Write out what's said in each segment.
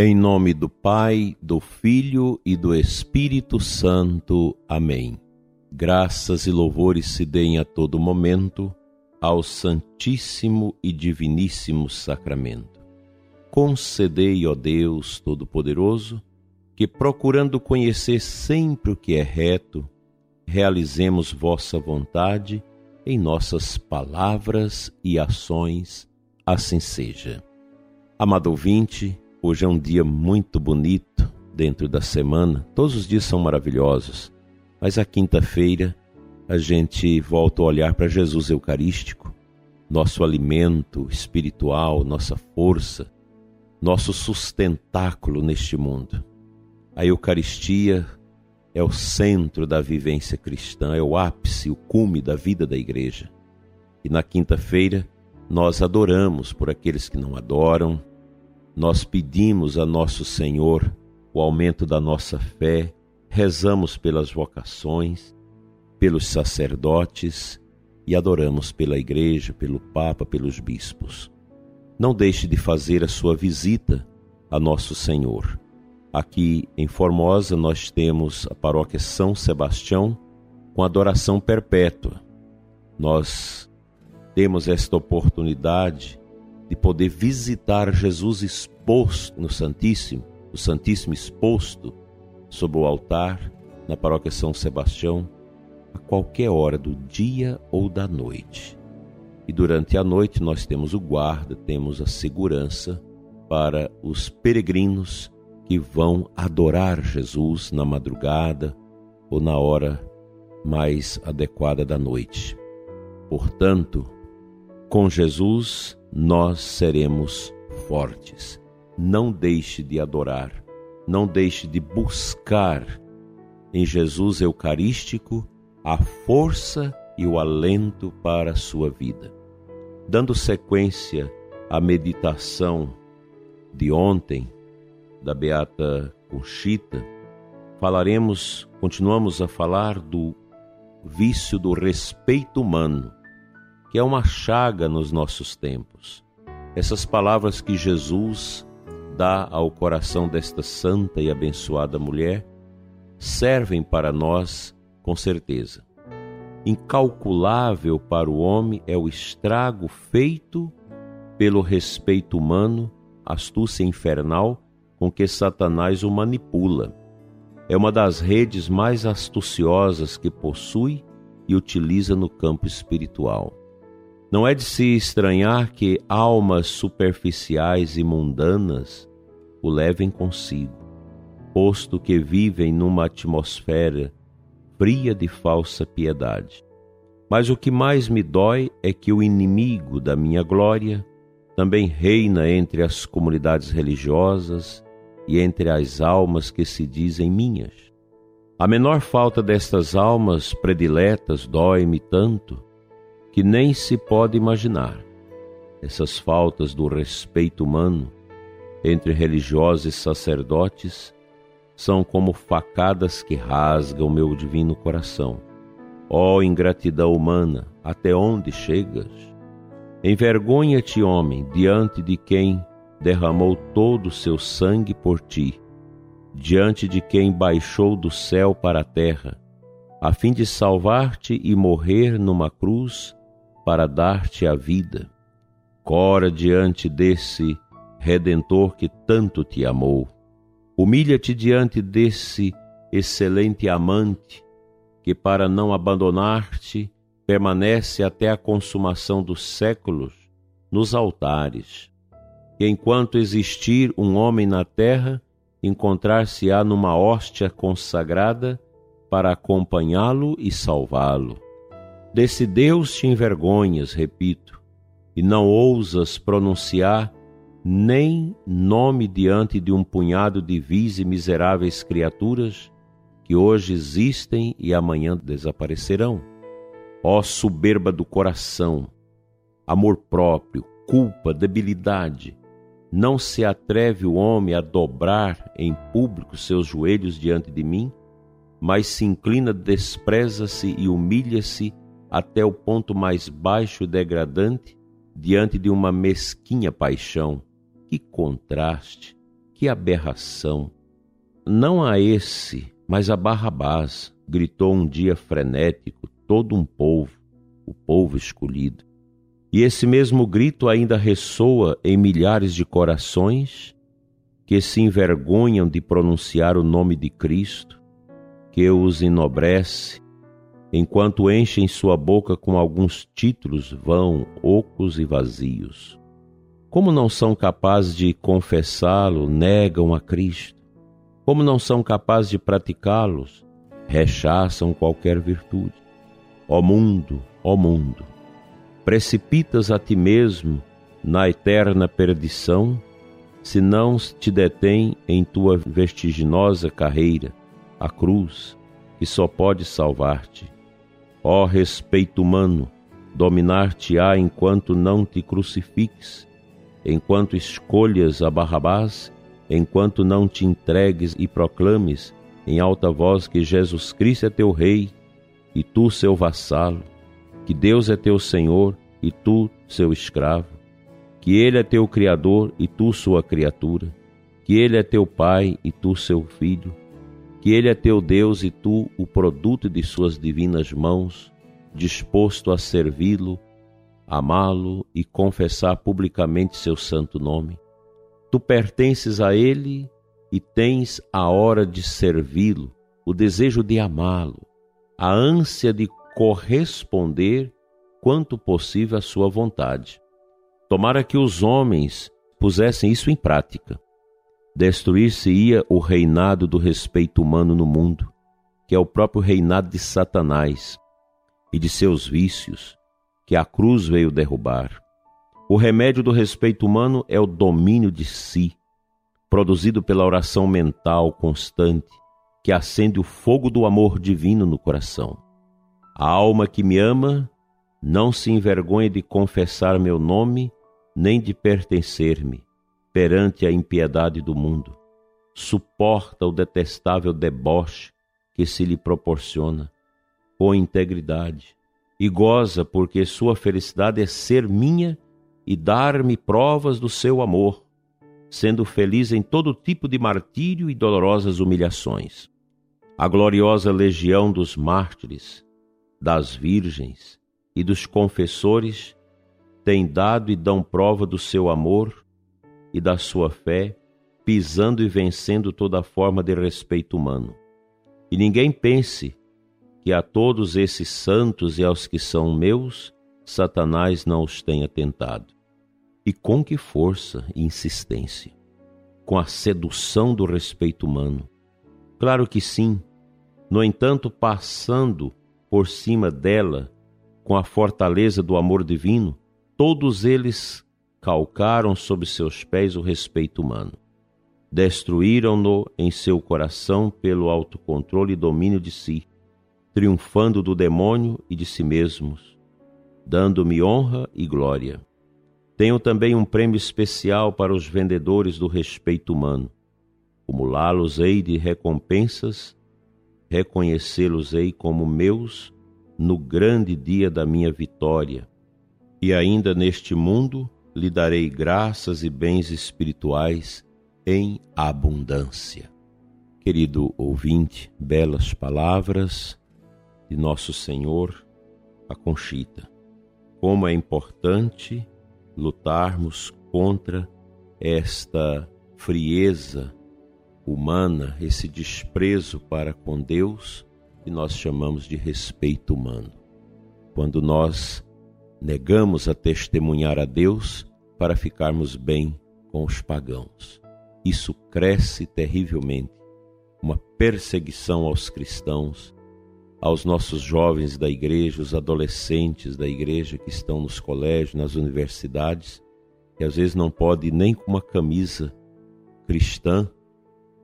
Em nome do Pai, do Filho e do Espírito Santo. Amém. Graças e louvores se deem a todo momento ao Santíssimo e Diviníssimo Sacramento. Concedei, ó Deus Todo-Poderoso, que procurando conhecer sempre o que é reto, realizemos vossa vontade em nossas palavras e ações, assim seja. Amado ouvinte, Hoje é um dia muito bonito dentro da semana. Todos os dias são maravilhosos, mas a quinta-feira a gente volta a olhar para Jesus Eucarístico, nosso alimento espiritual, nossa força, nosso sustentáculo neste mundo. A Eucaristia é o centro da vivência cristã, é o ápice, o cume da vida da igreja. E na quinta-feira nós adoramos por aqueles que não adoram, nós pedimos a nosso Senhor o aumento da nossa fé, rezamos pelas vocações, pelos sacerdotes e adoramos pela Igreja, pelo Papa, pelos bispos. Não deixe de fazer a sua visita a nosso Senhor. Aqui em Formosa nós temos a paróquia São Sebastião com adoração perpétua. Nós temos esta oportunidade de poder visitar Jesus exposto no Santíssimo, o Santíssimo exposto sobre o altar na paróquia São Sebastião, a qualquer hora do dia ou da noite. E durante a noite nós temos o guarda, temos a segurança para os peregrinos que vão adorar Jesus na madrugada ou na hora mais adequada da noite. Portanto, com Jesus nós seremos fortes. Não deixe de adorar, não deixe de buscar em Jesus Eucarístico a força e o alento para a sua vida. Dando sequência à meditação de ontem, da Beata Conchita, falaremos, continuamos a falar do vício do respeito humano que é uma chaga nos nossos tempos. Essas palavras que Jesus dá ao coração desta santa e abençoada mulher servem para nós com certeza. Incalculável para o homem é o estrago feito pelo respeito humano, astúcia infernal com que Satanás o manipula. É uma das redes mais astuciosas que possui e utiliza no campo espiritual. Não é de se estranhar que almas superficiais e mundanas o levem consigo, posto que vivem numa atmosfera fria de falsa piedade. Mas o que mais me dói é que o inimigo da minha glória também reina entre as comunidades religiosas e entre as almas que se dizem minhas. A menor falta destas almas prediletas dói-me tanto que nem se pode imaginar. Essas faltas do respeito humano entre religiosos e sacerdotes são como facadas que rasgam meu divino coração. Ó oh, ingratidão humana, até onde chegas? Envergonha-te, homem, diante de quem derramou todo o seu sangue por ti, diante de quem baixou do céu para a terra, a fim de salvar-te e morrer numa cruz para dar-te a vida. Cora diante desse Redentor que tanto te amou. Humilha-te diante desse excelente amante que, para não abandonar-te, permanece até a consumação dos séculos nos altares. Que enquanto existir um homem na terra, encontrar-se-á numa hóstia consagrada para acompanhá-lo e salvá-lo. Desse Deus te envergonhas, repito, e não ousas pronunciar nem nome diante de um punhado de vis e miseráveis criaturas que hoje existem e amanhã desaparecerão. Ó soberba do coração, amor próprio, culpa, debilidade, não se atreve o homem a dobrar em público seus joelhos diante de mim, mas se inclina, despreza-se e humilha-se até o ponto mais baixo e degradante diante de uma mesquinha paixão. Que contraste, Que aberração! Não a esse, mas a Barrabás, gritou um dia frenético todo um povo, o povo escolhido. E esse mesmo grito ainda ressoa em milhares de corações que se envergonham de pronunciar o nome de Cristo, que os enobrece, enquanto enchem sua boca com alguns títulos vão, ocos e vazios. Como não são capazes de confessá-lo, negam a Cristo. Como não são capazes de praticá-los, rechaçam qualquer virtude. Ó mundo, ó mundo, precipitas a ti mesmo na eterna perdição se não te detém em tua vertiginosa carreira, a cruz, que só pode salvar-te. Ó respeito humano, dominar-te-á enquanto não te crucifiques, enquanto escolhas a Barrabás, enquanto não te entregues e proclames em alta voz que Jesus Cristo é teu Rei e tu seu vassalo, que Deus é teu Senhor e tu seu escravo que Ele é teu Criador e tu sua criatura, que Ele é teu Pai e tu seu filho, que Ele é teu Deus e tu o produto de suas divinas mãos, disposto a servi-lo, amá-lo e confessar publicamente seu santo nome. Tu pertences a Ele e tens a hora de servi-lo, o desejo de amá-lo, a ânsia de corresponder quanto possível à sua vontade. Tomara que os homens pusessem isso em prática. Destruir-se-ia o reinado do respeito humano no mundo, que é o próprio reinado de Satanás e de seus vícios, que a cruz veio derrubar. O remédio do respeito humano é o domínio de si, produzido pela oração mental constante, que acende o fogo do amor divino no coração. A alma que me ama não se envergonha de confessar meu nome nem de pertencer-me perante a impiedade do mundo. Suporta o detestável deboche que se lhe proporciona com integridade e goza porque sua felicidade é ser minha e dar-me provas do seu amor, sendo feliz em todo tipo de martírio e dolorosas humilhações. A gloriosa legião dos mártires, das virgens e dos confessores têm dado e dão prova do seu amor e da sua fé, pisando e vencendo toda forma de respeito humano. E ninguém pense que a todos esses santos e aos que são meus, Satanás não os tenha tentado. E com que força e insistência? Com a sedução do respeito humano. Claro que sim, no entanto, passando por cima dela com a fortaleza do amor divino, Todos eles calcaram sob seus pés o respeito humano. Destruíram-no em seu coração pelo autocontrole e domínio de si, triunfando do demônio e de si mesmos, dando-me honra e glória. Tenho também um prêmio especial para os vendedores do respeito humano. Cumulá-los-ei de recompensas, reconhecê-los-ei como meus no grande dia da minha vitória e ainda neste mundo lhe darei graças e bens espirituais em abundância. Querido ouvinte, belas palavras de nosso Senhor, a Conchita. Como é importante lutarmos contra esta frieza humana, esse desprezo para com Deus que nós chamamos de respeito humano. Quando nós negamos a testemunhar a Deus para ficarmos bem com os pagãos. Isso cresce terrivelmente, uma perseguição aos cristãos, aos nossos jovens da igreja, os adolescentes da igreja que estão nos colégios, nas universidades, que às vezes não pode nem com uma camisa cristã,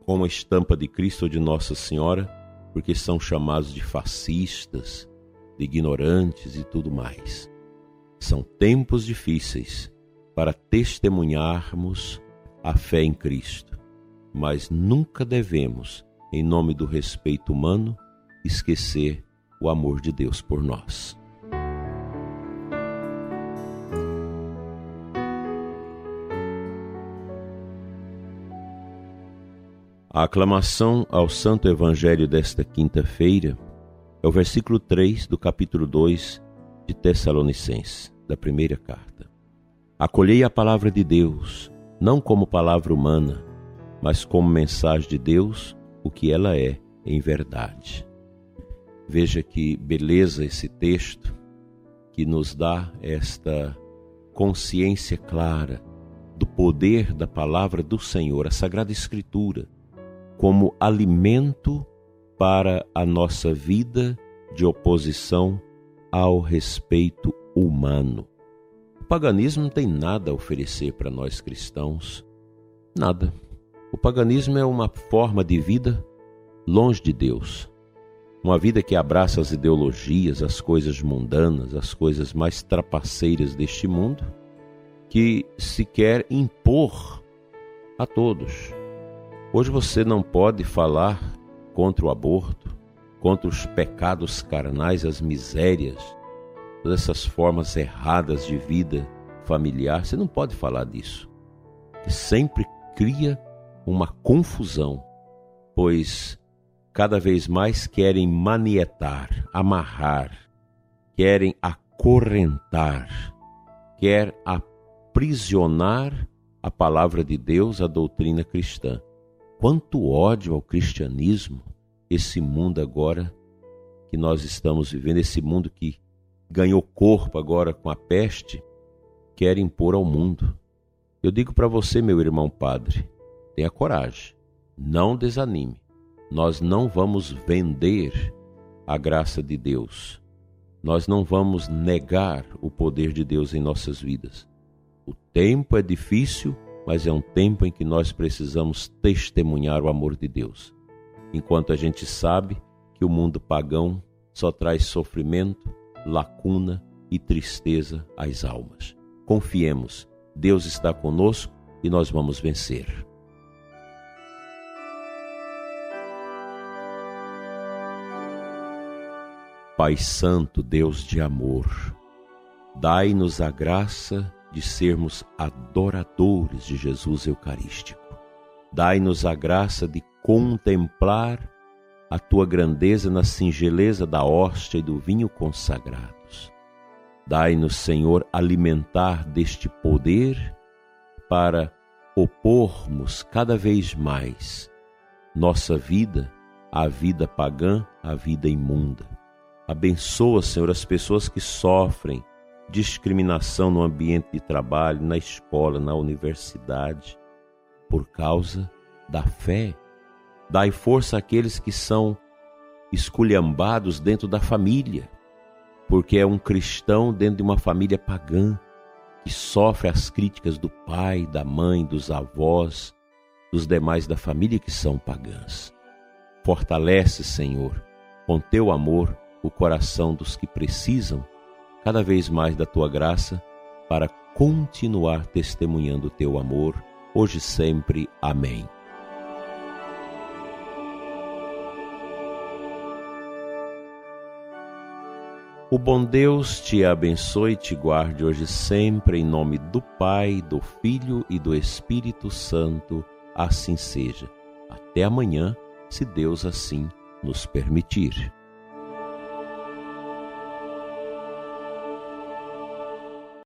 com uma estampa de Cristo ou de Nossa Senhora, porque são chamados de fascistas, de ignorantes e tudo mais. São tempos difíceis para testemunharmos a fé em Cristo, mas nunca devemos, em nome do respeito humano, esquecer o amor de Deus por nós. A aclamação ao Santo Evangelho desta quinta-feira é o versículo 3 do capítulo 2 de Tessalonicenses, da primeira carta. Acolhei a palavra de Deus, não como palavra humana, mas como mensagem de Deus, o que ela é em verdade. Veja que beleza esse texto que nos dá esta consciência clara do poder da palavra do Senhor, a Sagrada Escritura, como alimento para a nossa vida de oposição ao respeito humano. O paganismo não tem nada a oferecer para nós cristãos, nada. O paganismo é uma forma de vida longe de Deus. Uma vida que abraça as ideologias, as coisas mundanas, as coisas mais trapaceiras deste mundo, que se quer impor a todos Hoje você não pode falar contra o aborto, contra os pecados carnais, as misérias, todas essas formas erradas de vida familiar. Você não pode falar disso. Sempre cria uma confusão, pois cada vez mais querem manietar, amarrar, querem acorrentar, quer aprisionar a palavra de Deus, a doutrina cristã. Quanto ódio ao cristianismo, esse mundo agora que nós estamos vivendo, esse mundo que ganhou corpo agora com a peste, quer impor ao mundo. Eu digo para você, meu irmão padre, tenha coragem, não desanime. Nós não vamos vender a graça de Deus. Nós não vamos negar o poder de Deus em nossas vidas. O tempo é difícil, mas é um tempo em que nós precisamos testemunhar o amor de Deus. Enquanto a gente sabe que o mundo pagão só traz sofrimento, lacuna e tristeza às almas. Confiemos, Deus está conosco e nós vamos vencer. Pai Santo, Deus de amor, dai-nos a graça de sermos adoradores de Jesus Eucarístico. Dai-nos a graça de contemplar a tua grandeza na singeleza da hóstia e do vinho consagrados. Dai-nos, Senhor, alimentar deste poder para opormos cada vez mais nossa vida à vida pagã, à vida imunda. Abençoa, Senhor, as pessoas que sofrem discriminação no ambiente de trabalho, na escola, na universidade, por causa da fé. Dai força àqueles que são esculhambados dentro da família, porque é um cristão dentro de uma família pagã que sofre as críticas do pai, da mãe, dos avós, dos demais da família que são pagãs. Fortalece, Senhor, com teu amor o coração dos que precisam cada vez mais da tua graça para continuar testemunhando o teu amor, hoje e sempre. Amém. O bom Deus te abençoe e te guarde hoje sempre, em nome do Pai, do Filho e do Espírito Santo. Assim seja. Até amanhã, se Deus assim nos permitir.